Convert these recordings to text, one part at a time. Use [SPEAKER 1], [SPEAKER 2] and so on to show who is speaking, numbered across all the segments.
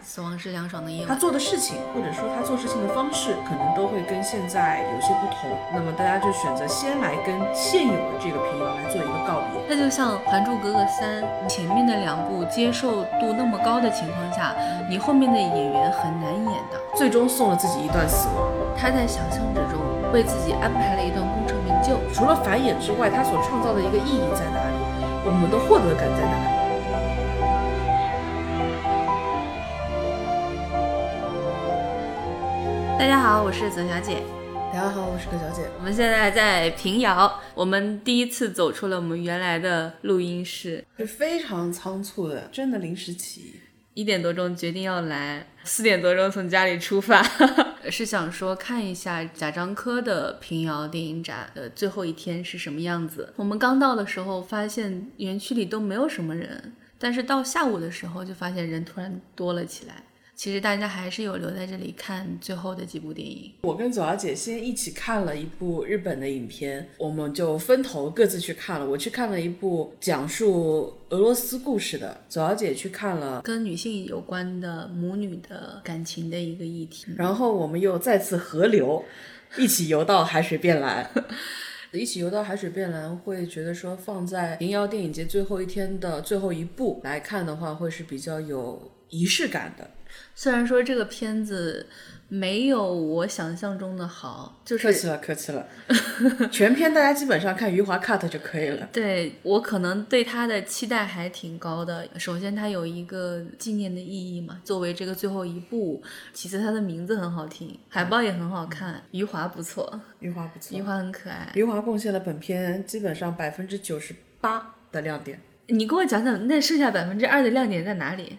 [SPEAKER 1] 死亡是凉爽的夜晚他。
[SPEAKER 2] 做的事情，或者说他做事情的方式，可能都会跟现在有些不同。那么大家就选择先来跟现有的这个平遥来做一个告别。
[SPEAKER 1] 那就像《还珠格格三》前面的两部接受度那么高的情况下，你后面的演员很难演的。
[SPEAKER 2] 最终送了自己一段死亡。
[SPEAKER 1] 他在想象之中为自己安排了一段功成名就。
[SPEAKER 2] 除了繁衍之外，他所创造的一个意义在哪里？我们的获得感在哪里？
[SPEAKER 1] 大家好，我是泽小姐。
[SPEAKER 2] 大家好，我是葛小姐。
[SPEAKER 1] 我们现在在平遥，我们第一次走出了我们原来的录音室。
[SPEAKER 2] 是非常仓促的，真的临时起意。
[SPEAKER 1] 一点多钟决定要来，四点多钟从家里出发，是想说看一下贾樟柯的平遥电影展的最后一天是什么样子。我们刚到的时候发现园区里都没有什么人，但是到下午的时候就发现人突然多了起来。其实大家还是有留在这里看最后的几部电影。
[SPEAKER 2] 我跟左小姐先一起看了一部日本的影片，我们就分头各自去看了。我去看了一部讲述俄罗斯故事的，左小姐去看了，
[SPEAKER 1] 跟女性有关的母女的感情的一个议题。
[SPEAKER 2] 然后我们又再次合流，一起游到海水变蓝。一起游到海水变蓝，会觉得说放在平遥电影节最后一天的最后一部来看的话，会是比较有仪式感的。
[SPEAKER 1] 虽然说这个片子没有我想象中的好，就是
[SPEAKER 2] 客气了，客气了。全片大家基本上看余华 cut 就可以了。
[SPEAKER 1] 对我可能对他的期待还挺高的。首先，它有一个纪念的意义嘛，作为这个最后一部；其次，它的名字很好听，海报也很好看，余华不错，
[SPEAKER 2] 余华不错，
[SPEAKER 1] 余华很可爱。
[SPEAKER 2] 余华贡献了本片基本上百分之九十八的亮点。
[SPEAKER 1] 你给我讲讲，那剩下百分之二的亮点在哪里？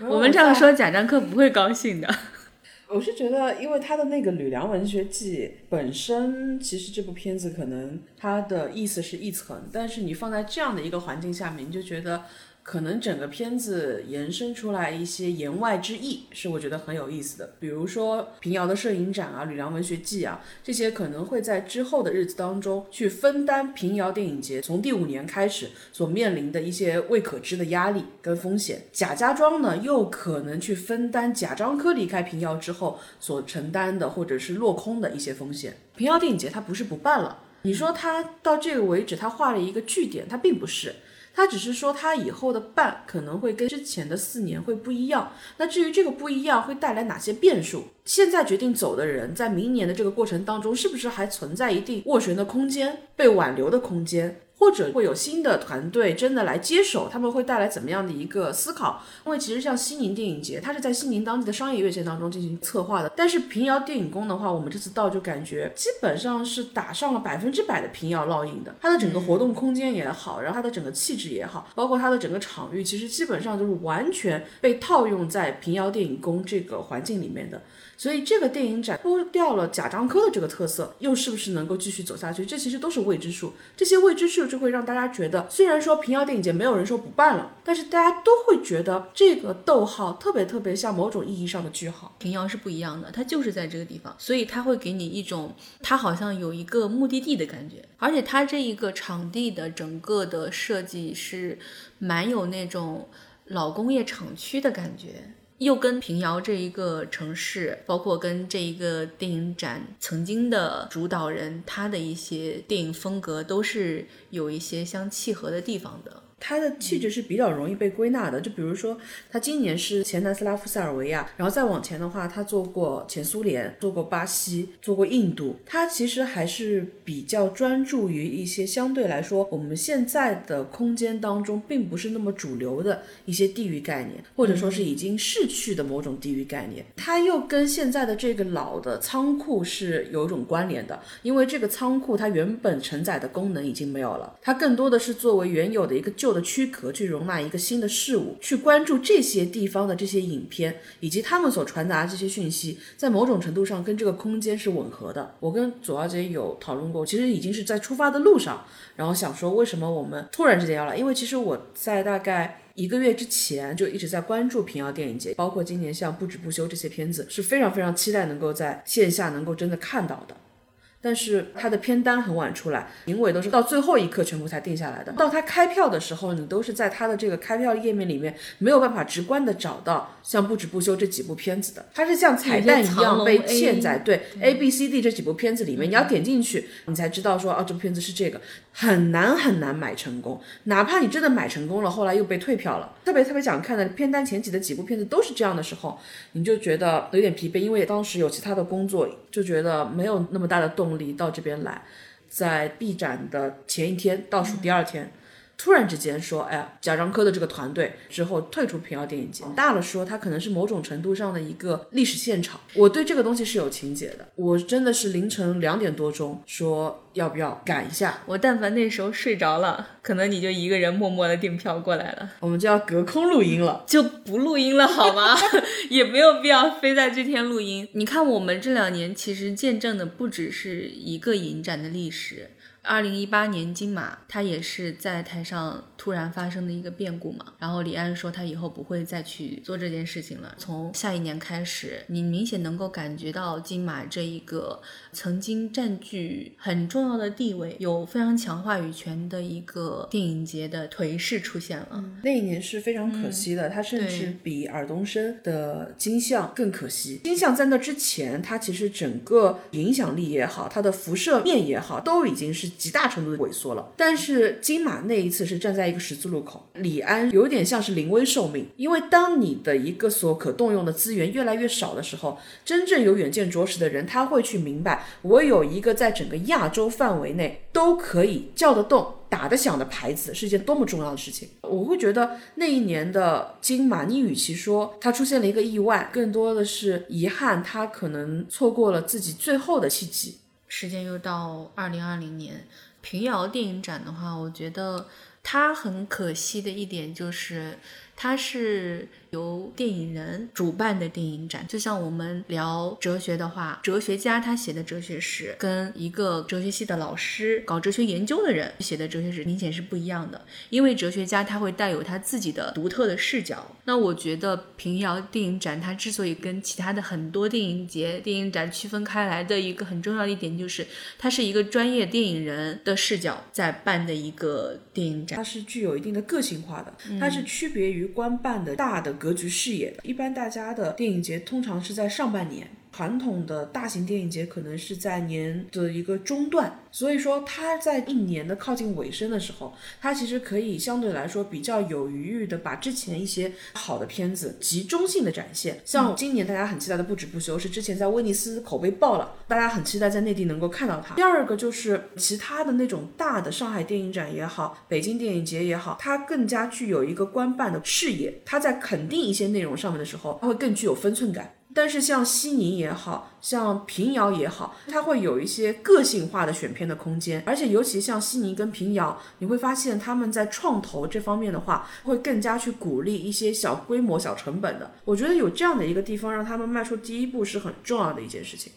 [SPEAKER 1] 我们这样说，贾樟柯不会高兴的。
[SPEAKER 2] 我是觉得，因为他的那个《吕梁文学记》本身，其实这部片子可能它的意思是一层，但是你放在这样的一个环境下面，你就觉得可能整个片子延伸出来一些言外之意，是我觉得很有意思的。比如说平遥的摄影展啊，《吕梁文学季》啊，这些可能会在之后的日子当中去分担平遥电影节从第五年开始所面临的一些未可知的压力跟风险。贾家庄呢，又可能去分担贾樟柯离开平遥之后所承担的或者是落空的一些风险。平遥电影节它不是不办了，你说它到这个为止，它画了一个句点，它并不是。他只是说，他以后的办可能会跟之前的四年会不一样。那至于这个不一样会带来哪些变数，现在决定走的人，在明年的这个过程当中，是不是还存在一定斡旋的空间、被挽留的空间？或者会有新的团队真的来接手，他们会带来怎么样的一个思考？因为其实像西宁电影节，它是在西宁当地的商业院线当中进行策划的。但是平遥电影宫的话，我们这次到就感觉基本上是打上了百分之百的平遥烙印的。它的整个活动空间也好，然后它的整个气质也好，包括它的整个场域，其实基本上就是完全被套用在平遥电影宫这个环境里面的。所以这个电影展脱掉了贾樟柯的这个特色，又是不是能够继续走下去？这其实都是未知数。这些未知数就会让大家觉得，虽然说平遥电影节没有人说不办了，但是大家都会觉得这个逗号特别特别像某种意义上的句号。
[SPEAKER 1] 平遥是不一样的，它就是在这个地方，所以它会给你一种它好像有一个目的地的感觉，而且它这一个场地的整个的设计是蛮有那种老工业厂区的感觉。又跟平遥这一个城市，包括跟这一个电影展曾经的主导人，他的一些电影风格都是有一些相契合的地方的。
[SPEAKER 2] 它的气质是比较容易被归纳的，就比如说，他今年是前南斯拉夫塞尔维亚，然后再往前的话，他做过前苏联，做过巴西，做过印度，他其实还是比较专注于一些相对来说我们现在的空间当中并不是那么主流的一些地域概念，或者说是已经逝去的某种地域概念。它又跟现在的这个老的仓库是有一种关联的，因为这个仓库它原本承载的功能已经没有了，它更多的是作为原有的一个旧的躯壳去容纳一个新的事物，去关注这些地方的这些影片以及他们所传达的这些讯息，在某种程度上跟这个空间是吻合的。我跟左小姐有讨论过，其实已经是在出发的路上，然后想说为什么我们突然之间要来，因为其实我在大概。一个月之前就一直在关注平遥电影节，包括今年像《不止不休》这些片子，是非常非常期待能够在线下能够真的看到的。但是它的片单很晚出来，评委都是到最后一刻全部才定下来的。到它开票的时候，你都是在它的这个开票页面里面没有办法直观的找到像《不止不休》这几部片子的，它是像彩蛋一样被嵌在对 A B C D 这几部片子里面，你要点进去，你才知道说哦，这部片子是这个，很难很难买成功。哪怕你真的买成功了，后来又被退票了。特别特别想看的片单前几的几部片子都是这样的时候，你就觉得有点疲惫，因为当时有其他的工作，就觉得没有那么大的动力到这边来。在 B 展的前一天，倒数第二天。突然之间说，哎呀，贾樟柯的这个团队之后退出平遥电影节，大了说他可能是某种程度上的一个历史现场。我对这个东西是有情节的，我真的是凌晨两点多钟说要不要赶一下。
[SPEAKER 1] 我但凡那时候睡着了，可能你就一个人默默 的 订票过来了，
[SPEAKER 2] 我们就要隔空录音了，
[SPEAKER 1] 就不录音了好吗？也没有必要非在这天录音。你看，我们这两年其实见证的不只是一个影展的历史。二零一八年金马，他也是在台上突然发生的一个变故嘛。然后李安说他以后不会再去做这件事情了。从下一年开始，你明显能够感觉到金马这一个曾经占据很重要的地位、有非常强话语权的一个电影节的颓势出现了。
[SPEAKER 2] 那一年是非常可惜的，它甚至比尔冬升的金像更可惜。金像在那之前，它其实整个影响力也好，它的辐射面也好，都已经是。极大程度的萎缩了，但是金马那一次是站在一个十字路口，李安有点像是临危受命，因为当你的一个所可动用的资源越来越少的时候，真正有远见卓识的人他会去明白，我有一个在整个亚洲范围内都可以叫得动、打得响的牌子，是一件多么重要的事情。我会觉得那一年的金马，你与其说它出现了一个意外，更多的是遗憾，他可能错过了自己最后的契机。
[SPEAKER 1] 时间又到二零二零年，平遥电影展的话，我觉得它很可惜的一点就是，它是。由电影人主办的电影展，就像我们聊哲学的话，哲学家他写的哲学史，跟一个哲学系的老师搞哲学研究的人写的哲学史明显是不一样的。因为哲学家他会带有他自己的独特的视角。那我觉得平遥电影展它之所以跟其他的很多电影节、电影展区分开来的一个很重要的一点，就是它是一个专业电影人的视角在办的一个电影展，
[SPEAKER 2] 它是具有一定的个性化的，它是区别于官办的大的。格局视野的，一般大家的电影节通常是在上半年。传统的大型电影节可能是在年的一个中段，所以说它在一年的靠近尾声的时候，它其实可以相对来说比较有余裕的把之前一些好的片子集中性的展现。像今年大家很期待的《不止不休》，是之前在威尼斯口碑爆了，大家很期待在内地能够看到它。第二个就是其他的那种大的上海电影展也好，北京电影节也好，它更加具有一个官办的视野，它在肯定一些内容上面的时候，它会更具有分寸感。但是像西宁也好像平遥也好，它会有一些个性化的选片的空间，而且尤其像西宁跟平遥，你会发现他们在创投这方面的话，会更加去鼓励一些小规模、小成本的。我觉得有这样的一个地方，让他们迈出第一步是很重要的一件事情。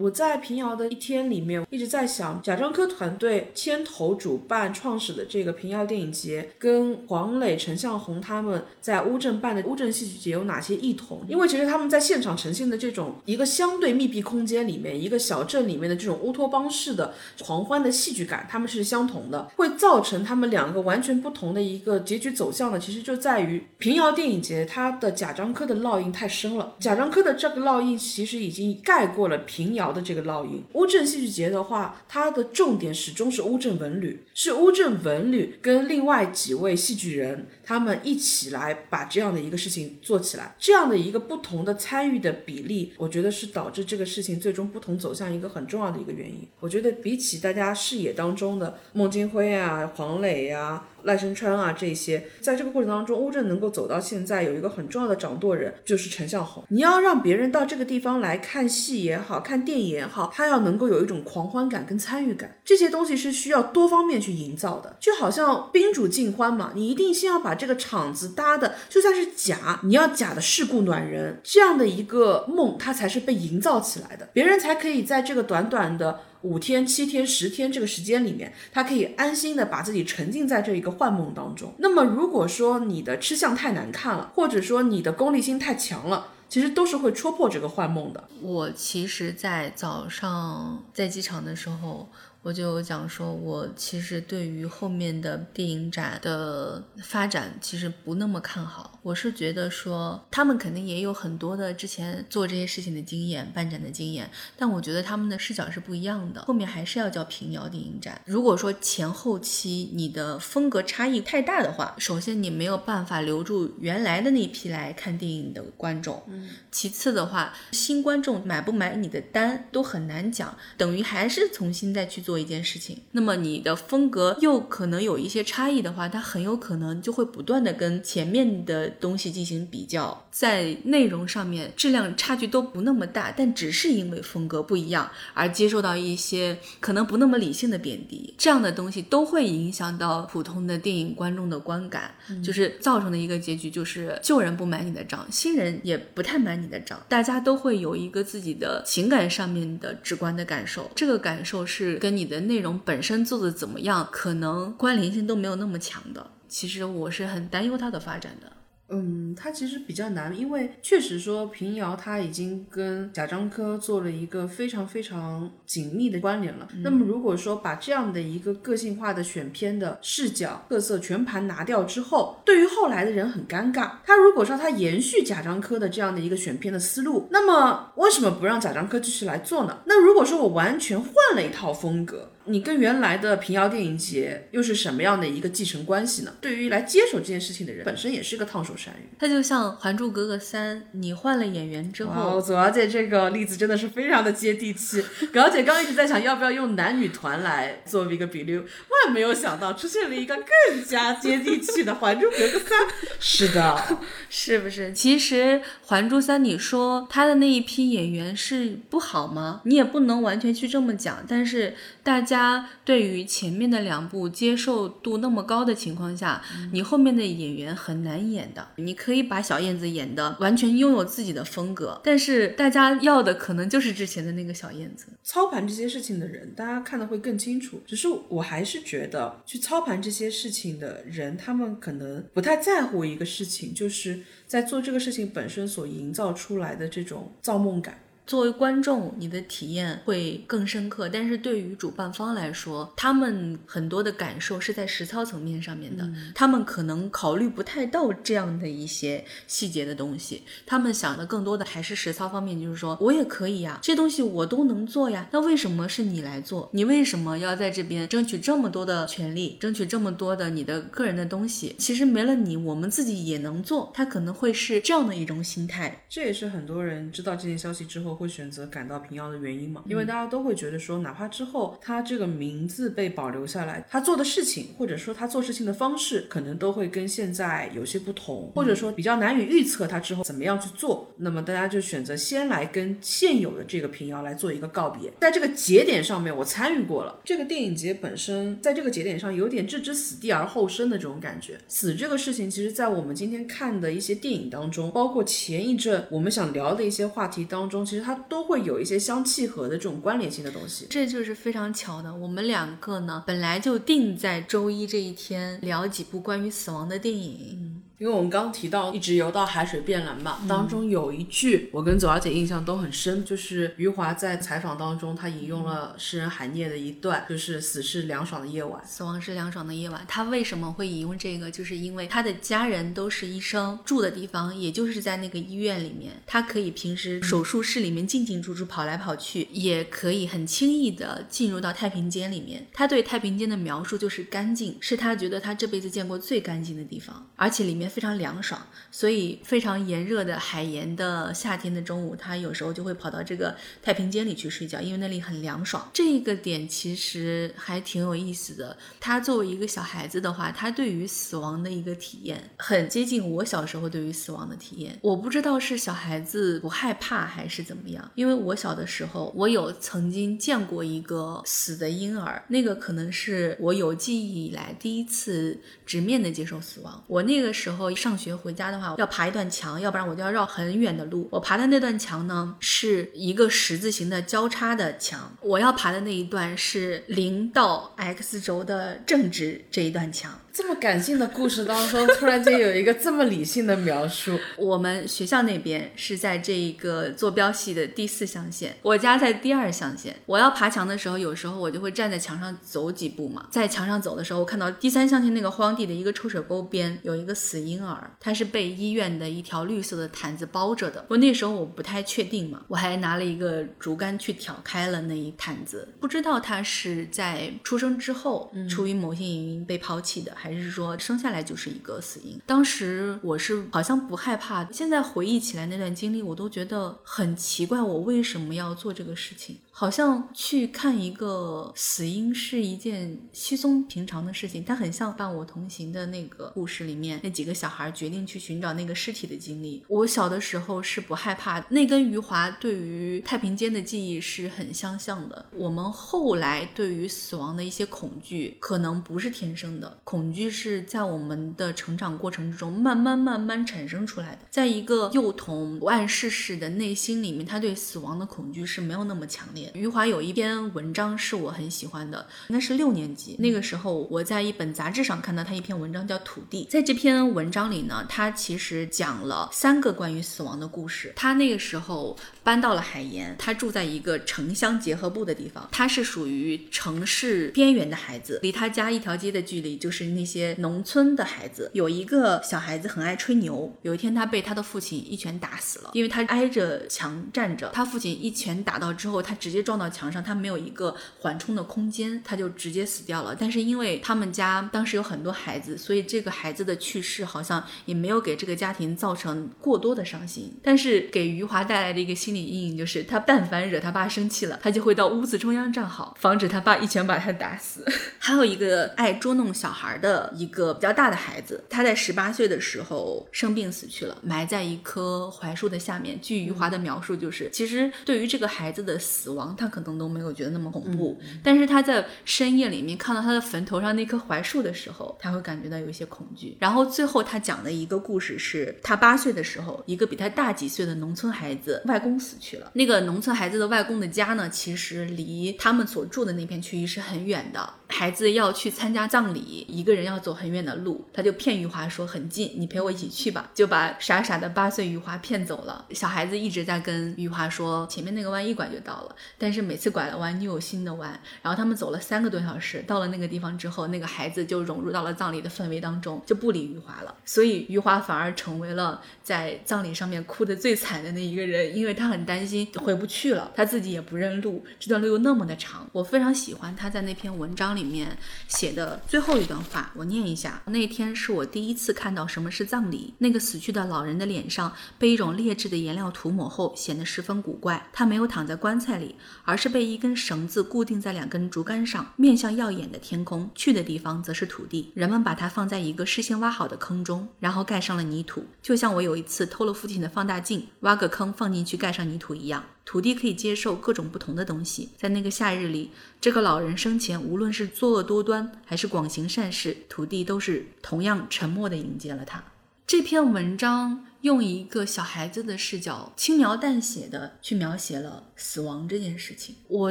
[SPEAKER 2] 我在平遥的一天里面一直在想，贾樟柯团队牵头主办创始的这个平遥电影节，跟黄磊、陈向红他们在乌镇办的乌镇戏剧节有哪些异同？因为其实他们在现场呈现的这种一个相对密闭空间里面，一个小镇里面的这种乌托邦式的狂欢的戏剧感，他们是相同的，会造成他们两个完全不同的一个结局走向的？其实就在于平遥电影节它的贾樟柯的烙印太深了，贾樟柯的这个烙印其实已经盖过了平遥。的这个烙印，乌镇戏剧节的话，它的重点始终是乌镇文旅，是乌镇文旅跟另外几位戏剧人，他们一起来把这样的一个事情做起来，这样的一个不同的参与的比例，我觉得是导致这个事情最终不同走向一个很重要的一个原因。我觉得比起大家视野当中的孟京辉啊、黄磊呀。赖声川啊，这些在这个过程当中，乌镇能够走到现在，有一个很重要的掌舵人就是陈向红。你要让别人到这个地方来看戏也好看电影也好，他要能够有一种狂欢感跟参与感，这些东西是需要多方面去营造的。就好像宾主尽欢嘛，你一定先要把这个场子搭的就算是假，你要假的世故暖人，这样的一个梦，它才是被营造起来的，别人才可以在这个短短的。五天、七天、十天这个时间里面，他可以安心的把自己沉浸在这一个幻梦当中。那么如果说你的吃相太难看了，或者说你的功利心太强了，其实都是会戳破这个幻梦的。
[SPEAKER 1] 我其实，在早上在机场的时候。我就有讲说，我其实对于后面的电影展的发展其实不那么看好。我是觉得说，他们肯定也有很多的之前做这些事情的经验、办展的经验，但我觉得他们的视角是不一样的。后面还是要叫平遥电影展。如果说前后期你的风格差异太大的话，首先你没有办法留住原来的那批来看电影的观众，
[SPEAKER 2] 嗯，
[SPEAKER 1] 其次的话，新观众买不买你的单都很难讲，等于还是重新再去做。做一件事情，那么你的风格又可能有一些差异的话，它很有可能就会不断的跟前面的东西进行比较，在内容上面质量差距都不那么大，但只是因为风格不一样而接受到一些可能不那么理性的贬低，这样的东西都会影响到普通的电影观众的观感，就是造成的一个结局就是旧人不买你的账，新人也不太买你的账，大家都会有一个自己的情感上面的直观的感受，这个感受是跟你。你的内容本身做的怎么样，可能关联性都没有那么强的。其实我是很担忧它的发展的。
[SPEAKER 2] 嗯，它其实比较难，因为确实说平遥他已经跟贾樟柯做了一个非常非常紧密的关联了。那么如果说把这样的一个个性化的选片的视角特色全盘拿掉之后，对于后来的人很尴尬。他如果说他延续贾樟柯的这样的一个选片的思路，那么为什么不让贾樟柯继续来做呢？那如果说我完全换了一套风格？你跟原来的平遥电影节又是什么样的一个继承关系呢？对于来接手这件事情的人，本身也是个烫手山芋。
[SPEAKER 1] 它就像《还珠格格三》，你换了演员之后，
[SPEAKER 2] 左小姐这个例子真的是非常的接地气。葛小姐刚一直在想要不要用男女团来作为一个比例，万没有想到出现了一个更加接地气的《还珠格格三》。是的，
[SPEAKER 1] 是不是？其实《还珠三》，你说他的那一批演员是不好吗？你也不能完全去这么讲，但是大家。对于前面的两部接受度那么高的情况下，你后面的演员很难演的。你可以把小燕子演的完全拥有自己的风格，但是大家要的可能就是之前的那个小燕子。
[SPEAKER 2] 操盘这些事情的人，大家看的会更清楚。只是我还是觉得，去操盘这些事情的人，他们可能不太在乎一个事情，就是在做这个事情本身所营造出来的这种造梦感。
[SPEAKER 1] 作为观众，你的体验会更深刻。但是对于主办方来说，他们很多的感受是在实操层面上面的，他们可能考虑不太到这样的一些细节的东西。他们想的更多的还是实操方面，就是说我也可以呀，这些东西我都能做呀。那为什么是你来做？你为什么要在这边争取这么多的权利，争取这么多的你的个人的东西？其实没了你，我们自己也能做。他可能会是这样的一种心态。
[SPEAKER 2] 这也是很多人知道这件消息之后。会选择赶到平遥的原因嘛？因为大家都会觉得说，哪怕之后他这个名字被保留下来，他做的事情或者说他做事情的方式，可能都会跟现在有些不同，或者说比较难以预测他之后怎么样去做。那么大家就选择先来跟现有的这个平遥来做一个告别。在这个节点上面，我参与过了。这个电影节本身在这个节点上有点置之死地而后生的这种感觉。死这个事情，其实在我们今天看的一些电影当中，包括前一阵我们想聊的一些话题当中，其实它。都会有一些相契合的这种关联性的东西，
[SPEAKER 1] 这就是非常巧的。我们两个呢，本来就定在周一这一天聊几部关于死亡的电影。
[SPEAKER 2] 因为我们刚刚提到一直游到海水变蓝嘛，当中有一句我跟左小姐印象都很深，就是余华在采访当中他引用了诗人海涅的一段，就是“死是凉爽的夜晚，
[SPEAKER 1] 死亡是凉爽的夜晚”。他为什么会引用这个？就是因为他的家人都是医生，住的地方也就是在那个医院里面，他可以平时手术室里面进进出出跑来跑去，也可以很轻易的进入到太平间里面。他对太平间的描述就是干净，是他觉得他这辈子见过最干净的地方，而且里面。非常凉爽，所以非常炎热的海盐的夏天的中午，他有时候就会跑到这个太平间里去睡觉，因为那里很凉爽。这个点其实还挺有意思的。他作为一个小孩子的话，他对于死亡的一个体验很接近我小时候对于死亡的体验。我不知道是小孩子不害怕还是怎么样，因为我小的时候，我有曾经见过一个死的婴儿，那个可能是我有记忆以来第一次直面的接受死亡。我那个时候。候上学回家的话，要爬一段墙，要不然我就要绕很远的路。我爬的那段墙呢，是一个十字形的交叉的墙，我要爬的那一段是零到 x 轴的正直这一段墙。
[SPEAKER 2] 这么感性的故事当中，突然间有一个这么理性的描述。
[SPEAKER 1] 我们学校那边是在这一个坐标系的第四象限，我家在第二象限。我要爬墙的时候，有时候我就会站在墙上走几步嘛。在墙上走的时候，我看到第三象限那个荒地的一个臭水沟边有一个死婴儿，他是被医院的一条绿色的毯子包着的。我那时候我不太确定嘛，我还拿了一个竹竿去挑开了那一毯子，不知道他是在出生之后出于某些原因被抛弃的。还是说生下来就是一个死婴？当时我是好像不害怕，现在回忆起来那段经历，我都觉得很奇怪，我为什么要做这个事情？好像去看一个死因是一件稀松平常的事情，它很像伴我同行的那个故事里面那几个小孩决定去寻找那个尸体的经历。我小的时候是不害怕，那跟余华对于太平间的记忆是很相像的。我们后来对于死亡的一些恐惧，可能不是天生的，恐惧是在我们的成长过程之中慢慢慢慢产生出来的。在一个幼童不谙世事的内心里面，他对死亡的恐惧是没有那么强烈。余华有一篇文章是我很喜欢的，应该是六年级那个时候，我在一本杂志上看到他一篇文章叫《土地》。在这篇文章里呢，他其实讲了三个关于死亡的故事。他那个时候搬到了海盐，他住在一个城乡结合部的地方，他是属于城市边缘的孩子，离他家一条街的距离就是那些农村的孩子。有一个小孩子很爱吹牛，有一天他被他的父亲一拳打死了，因为他挨着墙站着，他父亲一拳打到之后，他直直接撞到墙上，他没有一个缓冲的空间，他就直接死掉了。但是因为他们家当时有很多孩子，所以这个孩子的去世好像也没有给这个家庭造成过多的伤心。但是给余华带来的一个心理阴影就是，他但凡惹他爸生气了，他就会到屋子中央站好，防止他爸一拳把他打死。还有一个爱捉弄小孩的一个比较大的孩子，他在十八岁的时候生病死去了，埋在一棵槐树的下面。据余华的描述，就是其实对于这个孩子的死亡，他可能都没有觉得那么恐怖。但是他在深夜里面看到他的坟头上那棵槐树的时候，他会感觉到有一些恐惧。然后最后他讲的一个故事是，他八岁的时候，一个比他大几岁的农村孩子外公死去了。那个农村孩子的外公的家呢，其实离他们所住的那片区域是很远的。孩子要去参加葬礼，一个人要走很远的路，他就骗余华说很近，你陪我一起去吧，就把傻傻的八岁余华骗走了。小孩子一直在跟余华说，前面那个弯一拐就到了，但是每次拐了弯又有新的弯。然后他们走了三个多小时，到了那个地方之后，那个孩子就融入到了葬礼的氛围当中，就不理余华了。所以余华反而成为了在葬礼上面哭的最惨的那一个人，因为他很担心回不去了，他自己也不认路，这段路又那么的长。我非常喜欢他在那篇文章里。里面写的最后一段话，我念一下。那天是我第一次看到什么是葬礼。那个死去的老人的脸上被一种劣质的颜料涂抹后，显得十分古怪。他没有躺在棺材里，而是被一根绳子固定在两根竹竿上，面向耀眼的天空。去的地方则是土地。人们把它放在一个事先挖好的坑中，然后盖上了泥土，就像我有一次偷了父亲的放大镜，挖个坑放进去盖上泥土一样。土地可以接受各种不同的东西。在那个夏日里，这个老人生前无论是作恶多端，还是广行善事，土地都是同样沉默地迎接了他。这篇文章。用一个小孩子的视角，轻描淡写的去描写了死亡这件事情。我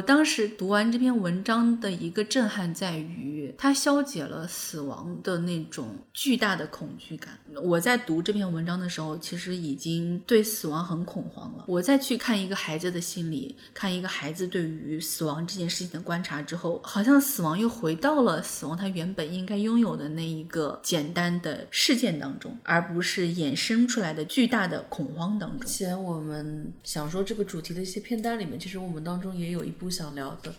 [SPEAKER 1] 当时读完这篇文章的一个震撼在于，它消解了死亡的那种巨大的恐惧感。我在读这篇文章的时候，其实已经对死亡很恐慌了。我再去看一个孩子的心理，看一个孩子对于死亡这件事情的观察之后，好像死亡又回到了死亡它原本应该拥有的那一个简单的事件当中，而不是衍生出来的。巨大的恐慌当中。
[SPEAKER 2] 前我们想说这个主题的一些片单里面，其实我们当中也有一部想聊的。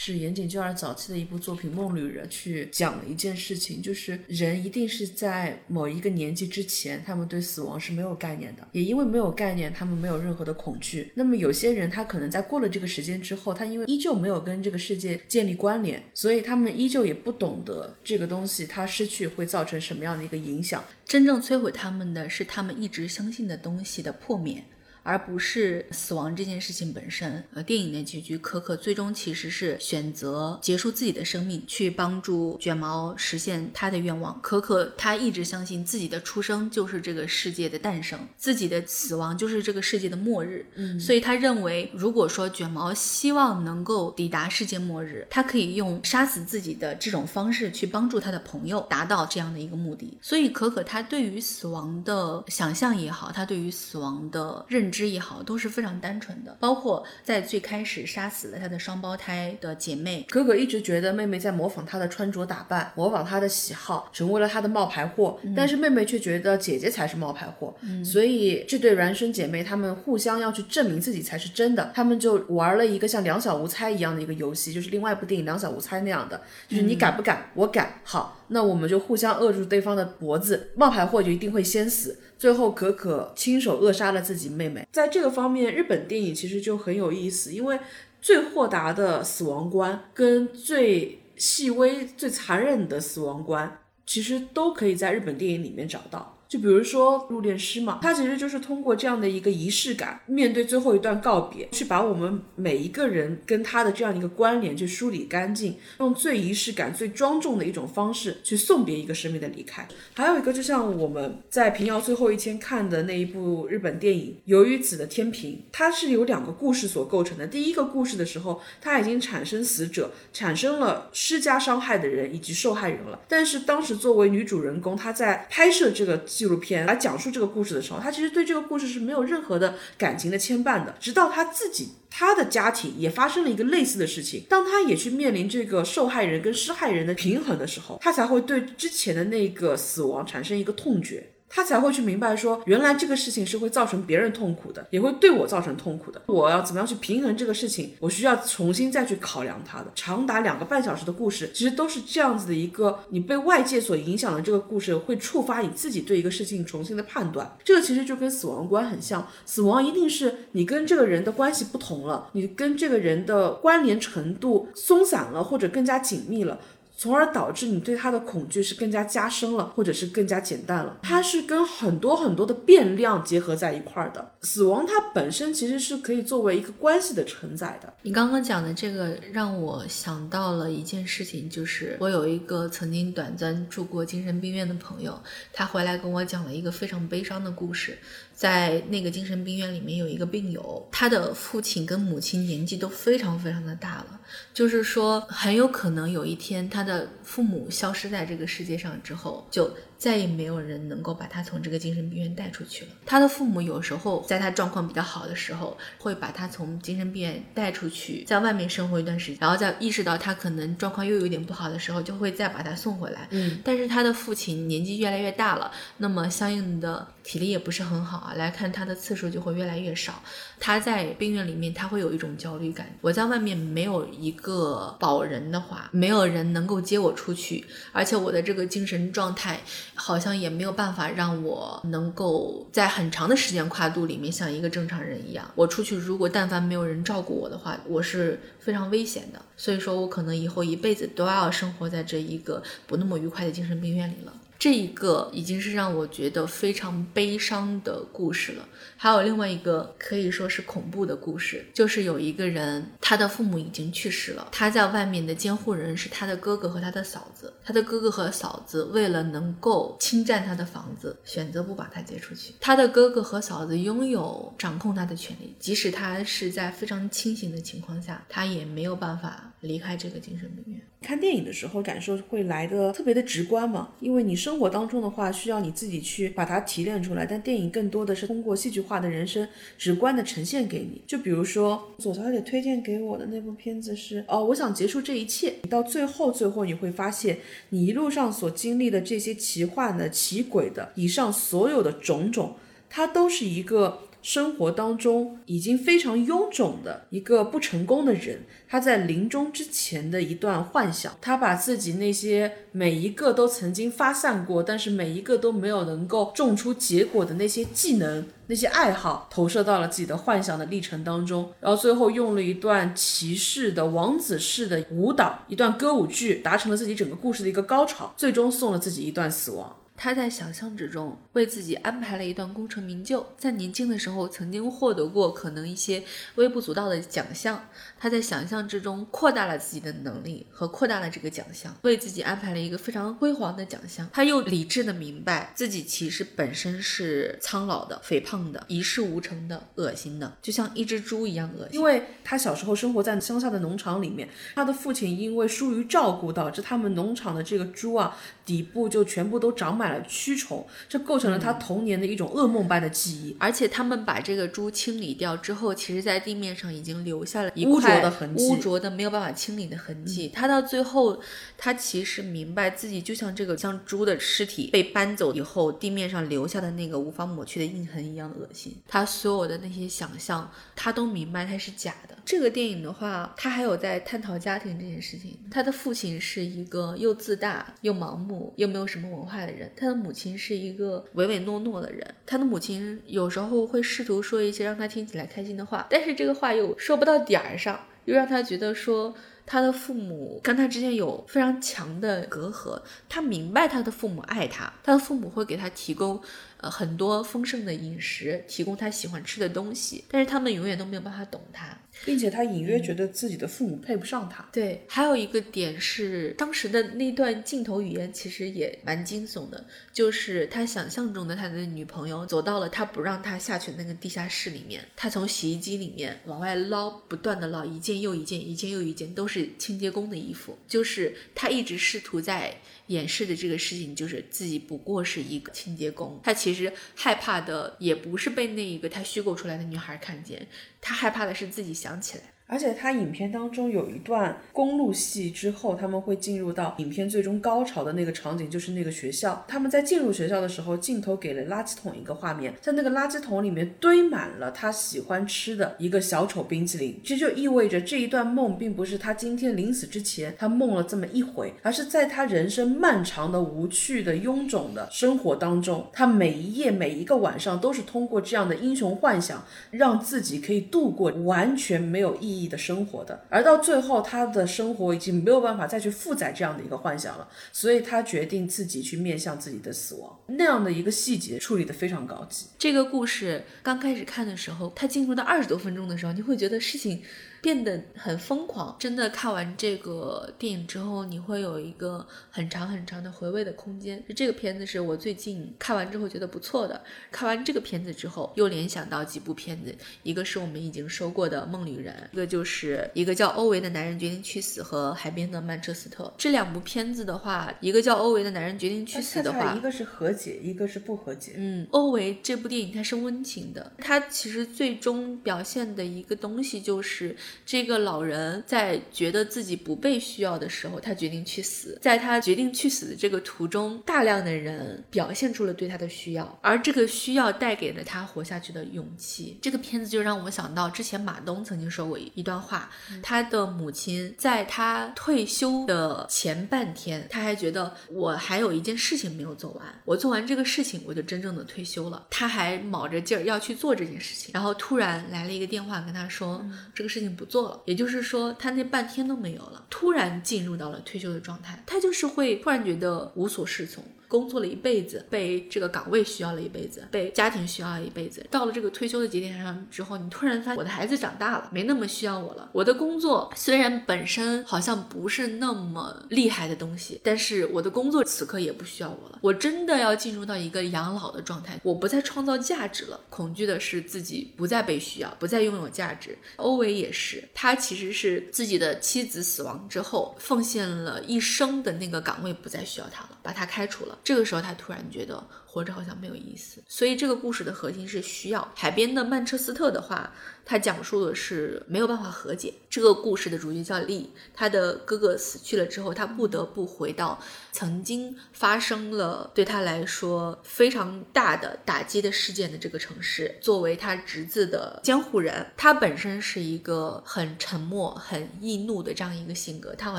[SPEAKER 2] 是岩井俊二早期的一部作品《梦旅人》去讲了一件事情，就是人一定是在某一个年纪之前，他们对死亡是没有概念的，也因为没有概念，他们没有任何的恐惧。那么有些人他可能在过了这个时间之后，他因为依旧没有跟这个世界建立关联，所以他们依旧也不懂得这个东西，它失去会造成什么样的一个影响。
[SPEAKER 1] 真正摧毁他们的是他们一直相信的东西的破灭。而不是死亡这件事情本身。呃，电影的结局，可可最终其实是选择结束自己的生命，去帮助卷毛实现他的愿望。可可他一直相信自己的出生就是这个世界的诞生，自己的死亡就是这个世界的末日。嗯，所以他认为，如果说卷毛希望能够抵达世界末日，他可以用杀死自己的这种方式去帮助他的朋友达到这样的一个目的。所以可可他对于死亡的想象也好，他对于死亡的认知也好，都是非常单纯的。包括在最开始杀死了他的双胞胎的姐妹，
[SPEAKER 2] 可可一直觉得妹妹在模仿她的穿着打扮，模仿她的喜好，成为了她的冒牌货。但是妹妹却觉得姐姐才是冒牌货。所以这对孪生姐妹，她们互相要去证明自己才是真的。她们就玩了一个像两小无猜一样的一个游戏，就是另外一部电影《两小无猜》那样的，就是你敢不敢，我敢，好，那我们就互相扼住对方的脖子，冒牌货就一定会先死。最后，可可亲手扼杀了自己妹妹。在这个方面，日本电影其实就很有意思，因为最豁达的死亡观跟最细微、最残忍的死亡观，其实都可以在日本电影里面找到。就比如说入殓师嘛，他其实就是通过这样的一个仪式感，面对最后一段告别，去把我们每一个人跟他的这样一个关联去梳理干净，用最仪式感、最庄重的一种方式去送别一个生命的离开。还有一个，就像我们在平遥最后一天看的那一部日本电影《由于子的天平》，它是由两个故事所构成的。第一个故事的时候，它已经产生死者，产生了施加伤害的人以及受害人了。但是当时作为女主人公，她在拍摄这个。纪录片来讲述这个故事的时候，他其实对这个故事是没有任何的感情的牵绊的。直到他自己他的家庭也发生了一个类似的事情，当他也去面临这个受害人跟施害人的平衡的时候，他才会对之前的那个死亡产生一个痛觉。他才会去明白说，原来这个事情是会造成别人痛苦的，也会对我造成痛苦的。我要怎么样去平衡这个事情？我需要重新再去考量它的。长达两个半小时的故事，其实都是这样子的一个，你被外界所影响的这个故事，会触发你自己对一个事情重新的判断。这个其实就跟死亡观很像，死亡一定是你跟这个人的关系不同了，你跟这个人的关联程度松散了，或者更加紧密了。从而导致你对他的恐惧是更加加深了，或者是更加减淡了。它是跟很多很多的变量结合在一块儿的。死亡它本身其实是可以作为一个关系的承载的。
[SPEAKER 1] 你刚刚讲的这个让我想到了一件事情，就是我有一个曾经短暂住过精神病院的朋友，他回来跟我讲了一个非常悲伤的故事。在那个精神病院里面有一个病友，他的父亲跟母亲年纪都非常非常的大了，就是说很有可能有一天他的父母消失在这个世界上之后，就。再也没有人能够把他从这个精神病院带出去了。他的父母有时候在他状况比较好的时候，会把他从精神病院带出去，在外面生活一段时间，然后再意识到他可能状况又有点不好的时候，就会再把他送回来。
[SPEAKER 2] 嗯，
[SPEAKER 1] 但是他的父亲年纪越来越大了，那么相应的体力也不是很好啊，来看他的次数就会越来越少。他在病院里面，他会有一种焦虑感。我在外面没有一个保人的话，没有人能够接我出去，而且我的这个精神状态。好像也没有办法让我能够在很长的时间跨度里面像一个正常人一样。我出去，如果但凡没有人照顾我的话，我是非常危险的。所以说我可能以后一辈子都要生活在这一个不那么愉快的精神病院里了。这一个已经是让我觉得非常悲伤的故事了。还有另外一个可以说是恐怖的故事，就是有一个人，他的父母已经去世了，他在外面的监护人是他的哥哥和他的嫂子。他的哥哥和嫂子为了能够侵占他的房子，选择不把他接出去。他的哥哥和嫂子拥有掌控他的权利，即使他是在非常清醒的情况下，他也没有办法离开这个精神病院。
[SPEAKER 2] 看电影的时候，感受会来的特别的直观嘛，因为你生活当中的话，需要你自己去把它提炼出来，但电影更多的是通过戏剧化的人生，直观的呈现给你。就比如说左小姐推荐给我的那部片子是哦，我想结束这一切。到最后，最后你会发现，你一路上所经历的这些奇幻的、奇诡的，以上所有的种种，它都是一个。生活当中已经非常臃肿的一个不成功的人，他在临终之前的一段幻想，他把自己那些每一个都曾经发散过，但是每一个都没有能够种出结果的那些技能、那些爱好，投射到了自己的幻想的历程当中，然后最后用了一段骑士的王子式的舞蹈，一段歌舞剧，达成了自己整个故事的一个高潮，最终送了自己一段死亡。
[SPEAKER 1] 他在想象之中为自己安排了一段功成名就，在年轻的时候曾经获得过可能一些微不足道的奖项，他在想象之中扩大了自己的能力和扩大了这个奖项，为自己安排了一个非常辉煌的奖项。他又理智的明白自己其实本身是苍老的、肥胖的、一事无成的、恶心的，就像一只猪一样恶心。
[SPEAKER 2] 因为他小时候生活在乡下的农场里面，他的父亲因为疏于照顾，导致他们农场的这个猪啊，底部就全部都长满了蛆虫，这构成了他童年的一种噩梦般的记忆。
[SPEAKER 1] 而且他们把这个猪清理掉之后，其实在地面上已经留下了一
[SPEAKER 2] 污
[SPEAKER 1] 块污浊的没有办法清理的痕迹。他到最后，他其实明白自己就像这个像猪的尸体被搬走以后，地面上留下的那个无法抹去的印痕一样恶心。他所有的那些想象，他都明白它是假的。这个电影的话，他还有在探讨家庭这件事情。他的父亲是一个又自大又盲目又没有什么文化的人，他的母亲是一个唯唯诺诺的人。他的母亲有时候会试图说一些让他听起来开心的话，但是这个话又说不到点儿上，又让他觉得说。他的父母跟他之间有非常强的隔阂，他明白他的父母爱他，他的父母会给他提供呃很多丰盛的饮食，提供他喜欢吃的东西，但是他们永远都没有办法懂他。
[SPEAKER 2] 并且他隐约觉得自己的父母配不上他。
[SPEAKER 1] 对，还有一个点是，当时的那段镜头语言其实也蛮惊悚的，就是他想象中的他的女朋友走到了他不让他下去的那个地下室里面，他从洗衣机里面往外捞，不断的捞一件又一件，一件又一件，都是清洁工的衣服，就是他一直试图在掩饰的这个事情，就是自己不过是一个清洁工，他其实害怕的也不是被那一个他虚构出来的女孩看见，他害怕的是自己想起来。
[SPEAKER 2] 而且他影片当中有一段公路戏之后，他们会进入到影片最终高潮的那个场景，就是那个学校。他们在进入学校的时候，镜头给了垃圾桶一个画面，在那个垃圾桶里面堆满了他喜欢吃的一个小丑冰淇淋。这就意味着这一段梦并不是他今天临死之前他梦了这么一回，而是在他人生漫长的、无趣的、臃肿的生活当中，他每一夜、每一个晚上都是通过这样的英雄幻想，让自己可以度过完全没有意义。意义的生活的，而到最后，他的生活已经没有办法再去负载这样的一个幻想了，所以他决定自己去面向自己的死亡。那样的一个细节处理的非常高级。
[SPEAKER 1] 这个故事刚开始看的时候，他进入到二十多分钟的时候，你会觉得事情变得很疯狂。真的看完这个电影之后，你会有一个很长很长的回味的空间。这个片子是我最近看完之后觉得不错的。看完这个片子之后，又联想到几部片子，一个是我们已经说过的《梦旅人》，一个就是一个叫欧维的男人决定去死和海边的曼彻斯特。这两部片子的话，一个叫欧维的男人决定去死的话，
[SPEAKER 2] 一个是和解，一个是不和解。
[SPEAKER 1] 嗯，欧维这部电影它是温情的，它其实最终表现的一个东西就是这个老人在觉得自己不被需要的时候，他决定去死。在他决定去死的这个途中，大量的人表现出了对他的需要，而这个需要带给了他活下去的勇气。这个片子就让我想到之前马东曾经说过一段话，他的母亲在他退休的前半天，他还觉得我还有一件事情没有做完，我做完这个事情我就真正的退休了。他还卯着劲儿要去做这件事情，然后突然来了一个电话跟他说，这个事情不做了。也就是说，他那半天都没有了，突然进入到了退休的状态，他就是会突然觉得无所适从。工作了一辈子，被这个岗位需要了一辈子，被家庭需要了一辈子。到了这个退休的节点上之后，你突然发现我的孩子长大了，没那么需要我了。我的工作虽然本身好像不是那么厉害的东西，但是我的工作此刻也不需要我了。我真的要进入到一个养老的状态，我不再创造价值了。恐惧的是自己不再被需要，不再拥有价值。欧维也是，他其实是自己的妻子死亡之后，奉献了一生的那个岗位不再需要他了，把他开除了。这个时候，他突然觉得活着好像没有意思，所以这个故事的核心是需要。海边的曼彻斯特的话，它讲述的是没有办法和解。这个故事的主角叫丽，他的哥哥死去了之后，他不得不回到曾经发生了对他来说非常大的打击的事件的这个城市，作为他侄子的监护人。他本身是一个很沉默、很易怒的这样一个性格，他好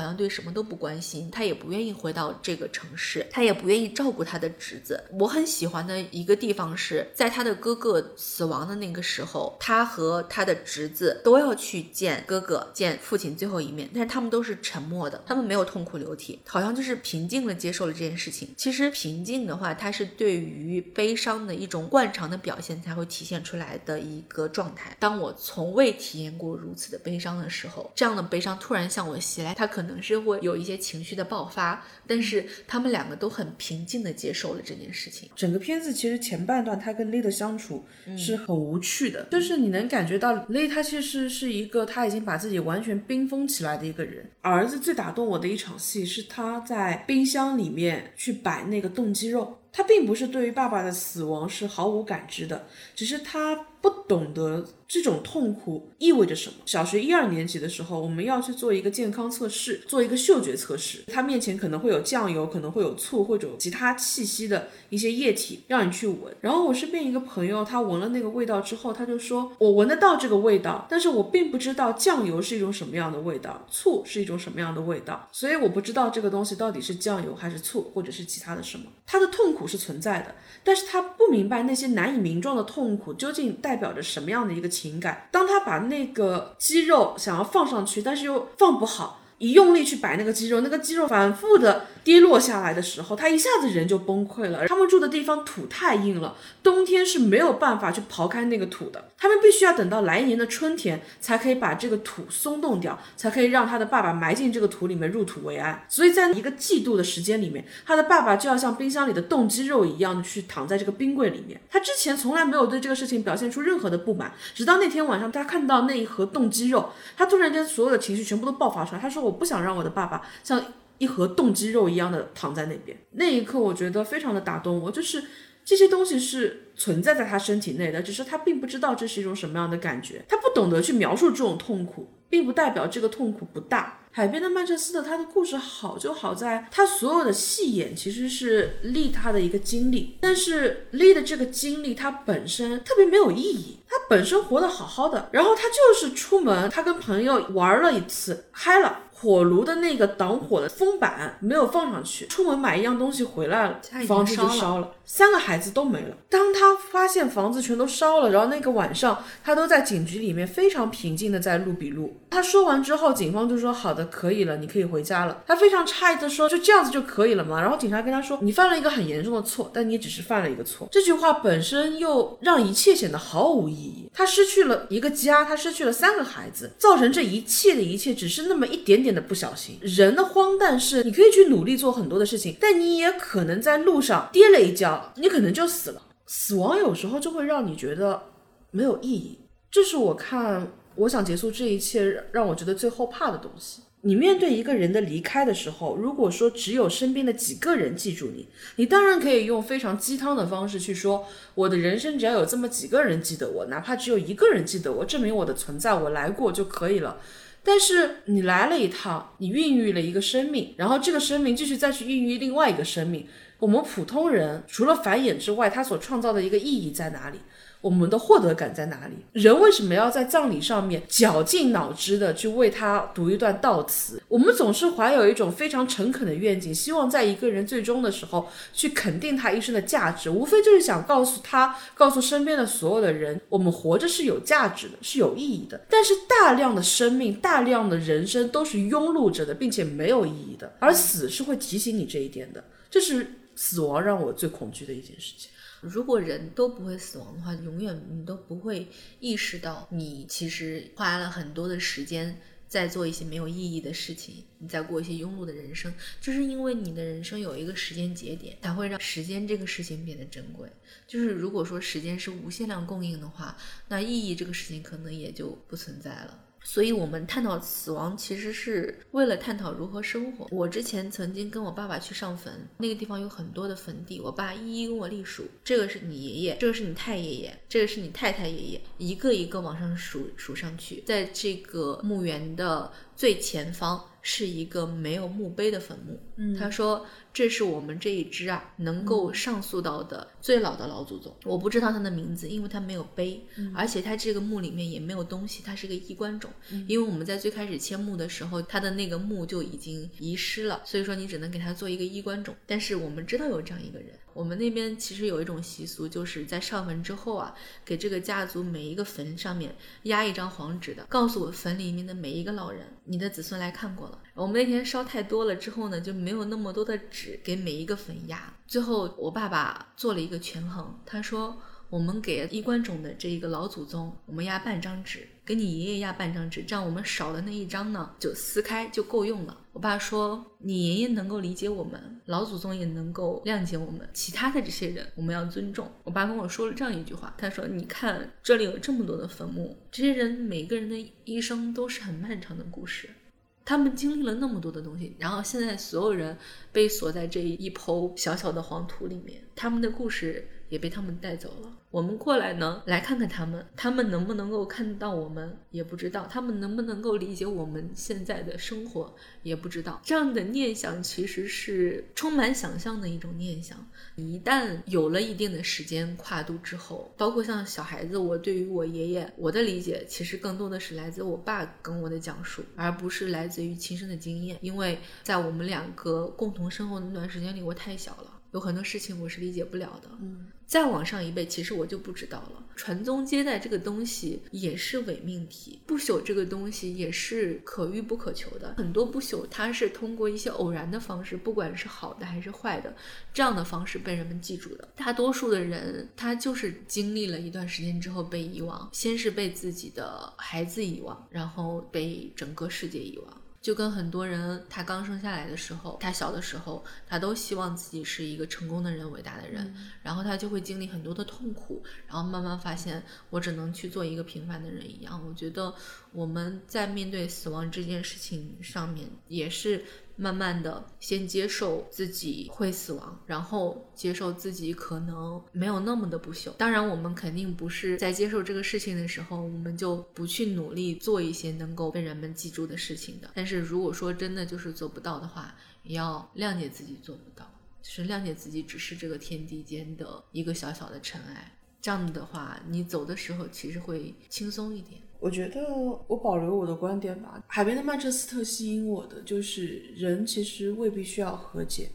[SPEAKER 1] 像对什么都不关心，他也不愿意回到这个城市，他也不愿意照顾他的侄子。我很很喜欢的一个地方是在他的哥哥死亡的那个时候，他和他的侄子都要去见哥哥、见父亲最后一面，但是他们都是沉默的，他们没有痛哭流涕，好像就是平静的接受了这件事情。其实平静的话，它是对于悲伤的一种惯常的表现才会体现出来的一个状态。当我从未体验过如此的悲伤的时候，这样的悲伤突然向我袭来，它可能是会有一些情绪的爆发，但是他们两个都很平静的接受了这件事情。
[SPEAKER 2] 整个片子其实前半段他跟 Lee 的相处是很无趣的，就是你能感觉到 Lee 他其实是一个他已经把自己完全冰封起来的一个人。儿子最打动我的一场戏是他在冰箱里面去摆那个冻鸡肉，他并不是对于爸爸的死亡是毫无感知的，只是他不懂得这种痛苦意味着什么。小学一二年级的时候，我们要去做一个健康测试，做一个嗅觉测试。他面前可能会有酱油，可能会有醋或者其他气息的一些液体，让你去闻。然后我身边一个朋友，他闻了那个味道之后，他就说：“我闻得到这个味道，但是我并不知道酱油是一种什么样的味道，醋是一种什么样的味道，所以我不知道这个东西到底是酱油还是醋，或者是其他的什么。”他的痛苦是存在的，但是他不明白那些难以名状的痛苦究竟代表着什么样的一个情感。当他把那个肌肉想要放上去，但是又放不好，一用力去摆那个肌肉，那个肌肉反复的跌落下来的时候，他一下子人就崩溃了。他们住的地方土太硬了，冬天是没有办法去刨开那个土的，他们必须要等到来年的春天才可以把这个土松动掉，才可以让他的爸爸埋进这个土里面入土为安。所以在一个季度的时间里面，他的爸爸就要像冰箱里的冻鸡肉一样的去躺在这个冰柜里面。他之前从来没有对这个事情表现出任何的不满，直到那天晚上他看到那一盒冻鸡肉，他突然间所有的情绪全部都爆发出来。他说：“我我不想让我的爸爸像。”一盒冻鸡肉一样的躺在那边，那一刻我觉得非常的打动我，就是这些东西是存在在他身体内的，只是他并不知道这是一种什么样的感觉，他不懂得去描述这种痛苦，并不代表这个痛苦不大。海边的曼彻斯特，他的故事好就好在他所有的戏演其实是利他的一个经历，但是利的这个经历他本身特别没有意义，他本身活得好好的，然后他就是出门，他跟朋友玩了一次，嗨了。火炉的那个挡火的封板没有放上去，出门买一样东西回来了，房子就烧了，三个孩子都没了。当他发现房子全都烧了，然后那个晚上他都在警局里面非常平静的在录笔录。他说完之后，警方就说好的，可以了，你可以回家了。他非常诧异的说，就这样子就可以了吗？然后警察跟他说，你犯了一个很严重的错，但你只是犯了一个错。这句话本身又让一切显得毫无意义。他失去了一个家，他失去了三个孩子，造成这一切的一切只是那么一点点。的不小心，人的荒诞是，你可以去努力做很多的事情，但你也可能在路上跌了一跤，你可能就死了。死亡有时候就会让你觉得没有意义，这是我看我想结束这一切让我觉得最后怕的东西。你面对一个人的离开的时候，如果说只有身边的几个人记住你，你当然可以用非常鸡汤的方式去说，我的人生只要有这么几个人记得我，哪怕只有一个人记得我，证明我的存在，我来过就可以了。但是你来了一趟，你孕育了一个生命，然后这个生命继续再去孕育另外一个生命。我们普通人除了繁衍之外，他所创造的一个意义在哪里？我们的获得感在哪里？人为什么要在葬礼上面绞尽脑汁的去为他读一段悼词？我们总是怀有一种非常诚恳的愿景，希望在一个人最终的时候去肯定他一生的价值，无非就是想告诉他，告诉身边的所有的人，我们活着是有价值的，是有意义的。但是大量的生命，大量的人生都是庸碌着的，并且没有意义的，而死是会提醒你这一点的。这是死亡让我最恐惧的一件事情。
[SPEAKER 1] 如果人都不会死亡的话，永远你都不会意识到你其实花了很多的时间在做一些没有意义的事情，你在过一些庸碌的人生，就是因为你的人生有一个时间节点，才会让时间这个事情变得珍贵。就是如果说时间是无限量供应的话，那意义这个事情可能也就不存在了。所以，我们探讨死亡，其实是为了探讨如何生活。我之前曾经跟我爸爸去上坟，那个地方有很多的坟地，我爸一一跟我隶数，这个是你爷爷，这个是你太爷爷，这个是你太太爷爷，一个一个往上数数上去，在这个墓园的最前方。是一个没有墓碑的坟墓。嗯，他说这是我们这一支啊能够上溯到的最老的老祖宗。我不知道他的名字，因为他没有碑，而且他这个墓里面也没有东西，他是个衣冠冢。因为我们在最开始迁墓的时候，他的那个墓就已经遗失了，所以说你只能给他做一个衣冠冢。但是我们知道有这样一个人，我们那边其实有一种习俗，就是在上坟之后啊，给这个家族每一个坟上面压一张黄纸的，告诉我坟里面的每一个老人，你的子孙来看过了。我们那天烧太多了之后呢，就没有那么多的纸给每一个坟压。最后我爸爸做了一个权衡，他说。我们给衣冠冢的这一个老祖宗，我们压半张纸，给你爷爷压半张纸，这样我们少的那一张呢，就撕开就够用了。我爸说，你爷爷能够理解我们，老祖宗也能够谅解我们，其他的这些人我们要尊重。我爸跟我说了这样一句话，他说，你看这里有这么多的坟墓，这些人每个人的一生都是很漫长的故事，他们经历了那么多的东西，然后现在所有人被锁在这一抔小小的黄土里面，他们的故事。也被他们带走了。我们过来呢，来看看他们，他们能不能够看到我们，也不知道；他们能不能够理解我们现在的生活，也不知道。这样的念想其实是充满想象的一种念想。一旦有了一定的时间跨度之后，包括像小孩子，我对于我爷爷，我的理解其实更多的是来自我爸跟我的讲述，而不是来自于亲身的经验。因为在我们两个共同生活的那段时间里，我太小了。有很多事情我是理解不了的。嗯，再往上一辈，其实我就不知道了。传宗接代这个东西也是伪命题，不朽这个东西也是可遇不可求的。很多不朽，它是通过一些偶然的方式，不管是好的还是坏的，这样的方式被人们记住的。大多数的人，他就是经历了一段时间之后被遗忘，先是被自己的孩子遗忘，然后被整个世界遗忘。就跟很多人，他刚生下来的时候，他小的时候，他都希望自己是一个成功的人、伟大的人，然后他就会经历很多的痛苦，然后慢慢发现我只能去做一个平凡的人一样。我觉得我们在面对死亡这件事情上面也是。慢慢的，先接受自己会死亡，然后接受自己可能没有那么的不朽。当然，我们肯定不是在接受这个事情的时候，我们就不去努力做一些能够被人们记住的事情的。但是如果说真的就是做不到的话，也要谅解自己做不到，就是谅解自己只是这个天地间的一个小小的尘埃。这样的话，你走的时候其实会轻松一点。
[SPEAKER 2] 我觉得我保留我的观点吧。海边的曼彻斯特吸引我的就是人其实未必需要和解。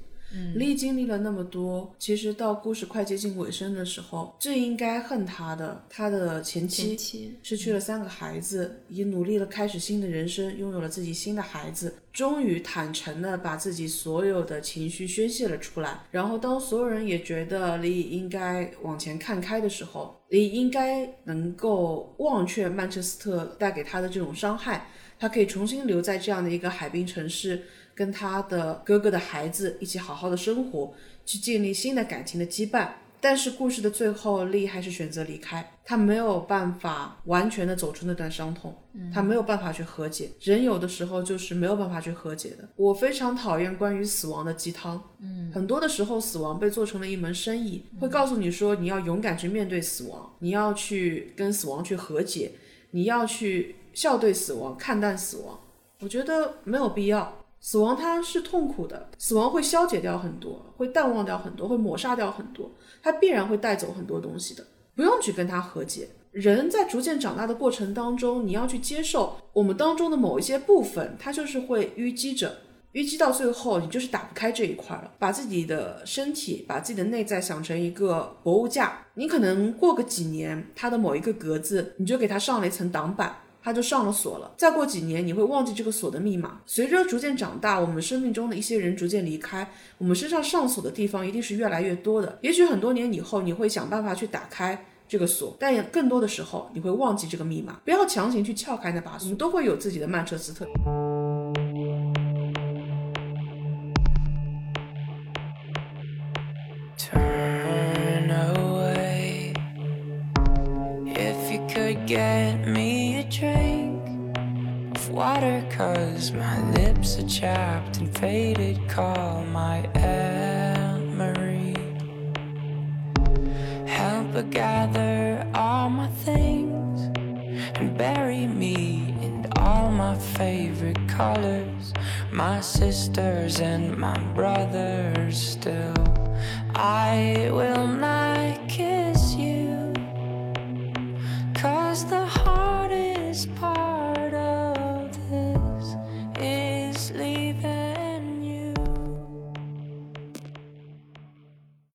[SPEAKER 2] 丽经历了那么多，其实到故事快接近尾声的时候，最应该恨他的，他的前妻失去了三个孩子，也努力了开始新的人生，拥有了自己新的孩子，终于坦诚的把自己所有的情绪宣泄了出来。然后当所有人也觉得李应该往前看开的时候，李应该能够忘却曼彻斯特带给他的这种伤害，他可以重新留在这样的一个海滨城市。跟他的哥哥的孩子一起好好的生活，去建立新的感情的羁绊。但是故事的最后，丽还是选择离开。他没有办法完全的走出那段伤痛，他没有办法去和解。人有的时候就是没有办法去和解的。我非常讨厌关于死亡的鸡汤。嗯，很多的时候，死亡被做成了一门生意，会告诉你说你要勇敢去面对死亡，你要去跟死亡去和解，你要去笑对死亡，看淡死亡。我觉得没有必要。死亡它是痛苦的，死亡会消解掉很多，会淡忘掉很多，会抹杀掉很多，它必然会带走很多东西的，不用去跟他和解。人在逐渐长大的过程当中，你要去接受我们当中的某一些部分，它就是会淤积着，淤积到最后，你就是打不开这一块了。把自己的身体，把自己的内在想成一个博物架，你可能过个几年，它的某一个格子，你就给它上了一层挡板。它就上了锁了。再过几年，你会忘记这个锁的密码。随着逐渐长大，我们生命中的一些人逐渐离开，我们身上上锁的地方一定是越来越多的。也许很多年以后，你会想办法去打开这个锁，但也更多的时候，你会忘记这个密码。不要强行去撬开那把锁。我们都会有自己的曼彻斯特。My lips are chapped and faded call my Marie help her gather all my things and bury me in all my favorite colors. My sisters and my brothers still. I will